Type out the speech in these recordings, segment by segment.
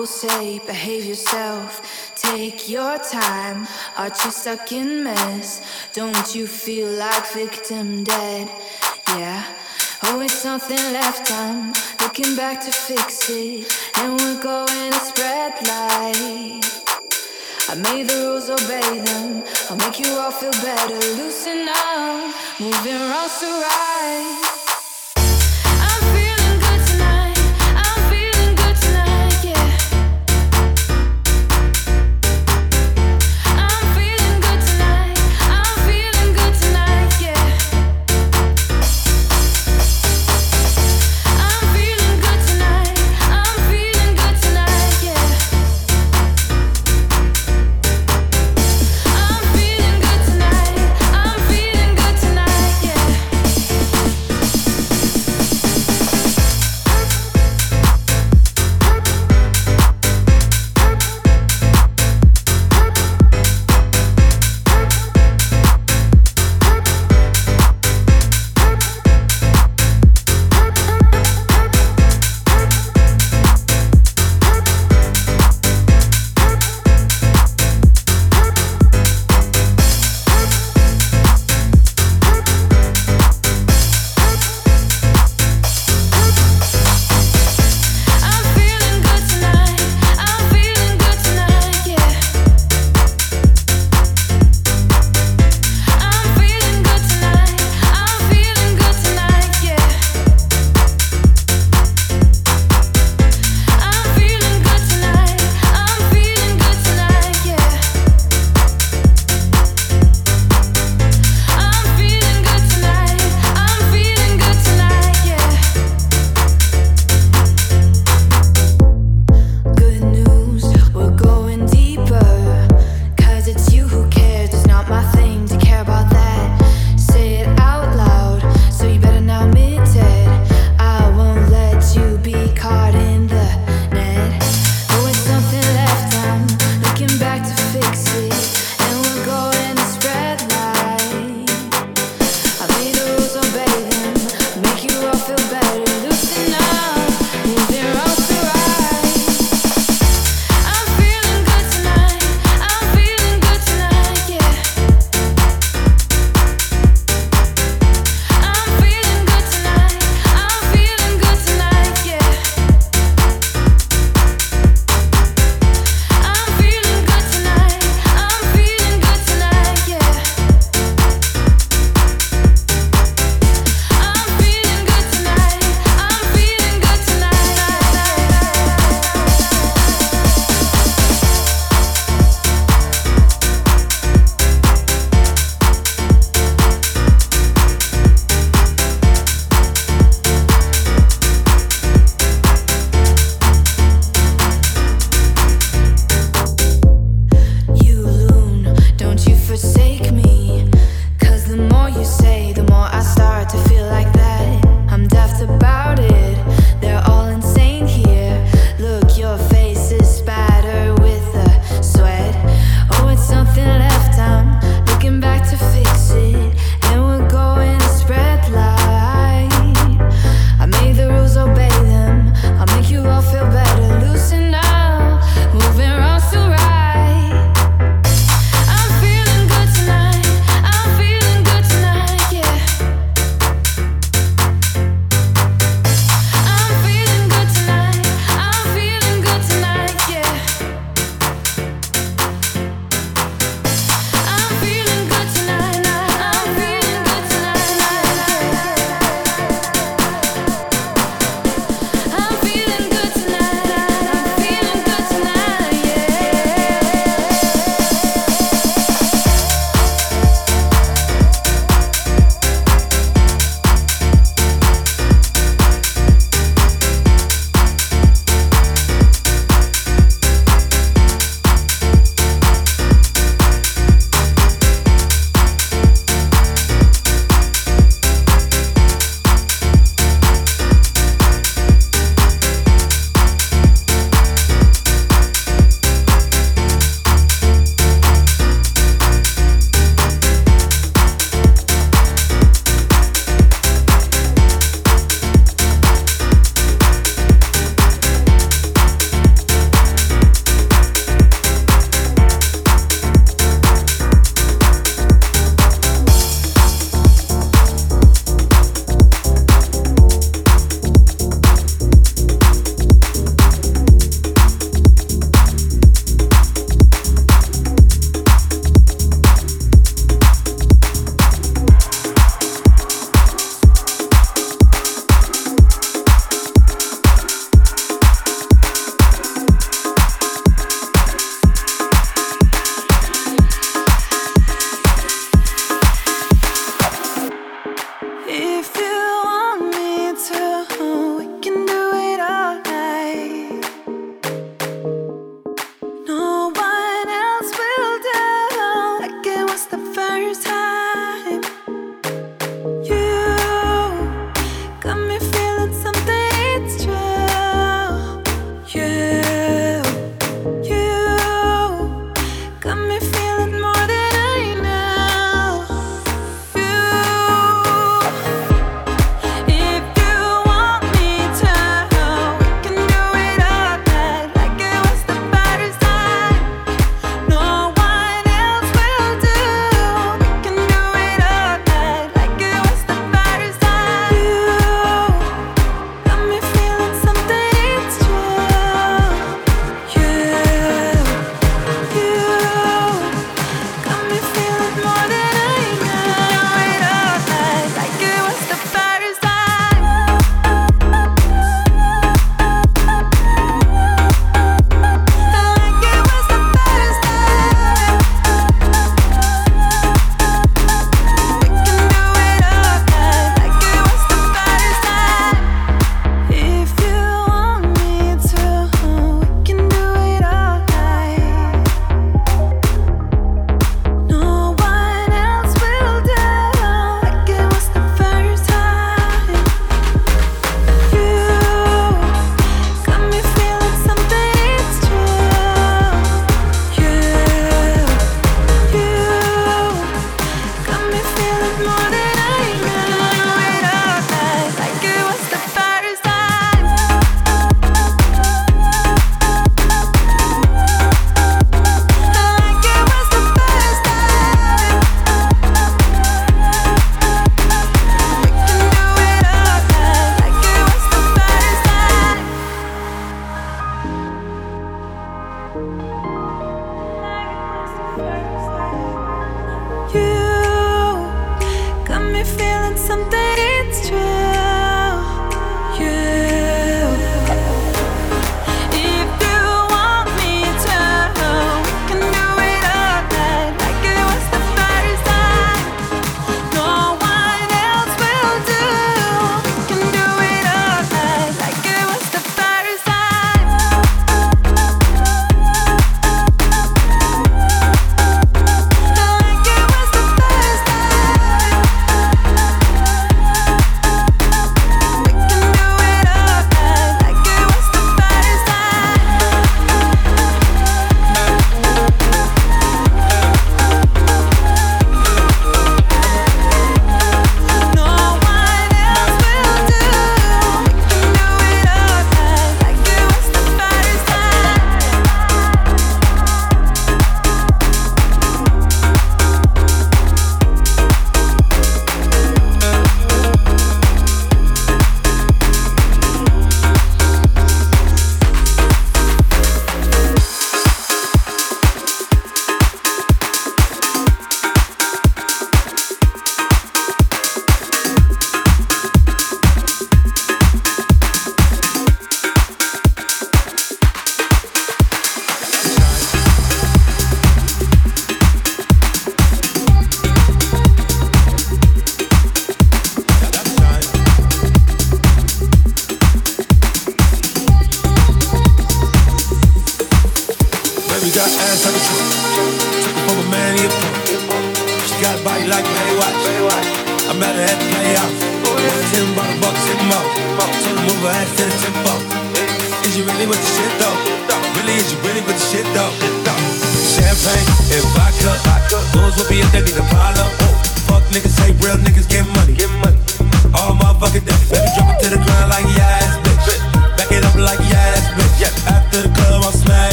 People say, behave yourself. Take your time. Aren't you stuck in mess? Don't you feel like victim dead? Yeah. Oh, Always something left. I'm looking back to fix it. And we're going to spread light. I made the rules, obey them. I'll make you all feel better. Loosen up, moving wrongs to right.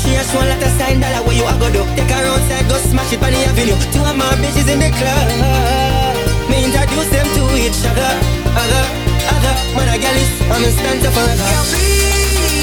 She just want like a sign dollar where you a go do. Take her outside, go smash it on the avenue. Two of my bitches in the club. Me introduce them to each other. Other, other. When I get this, I'm in stand forever. Girl, please.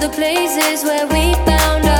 The places where we found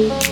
secret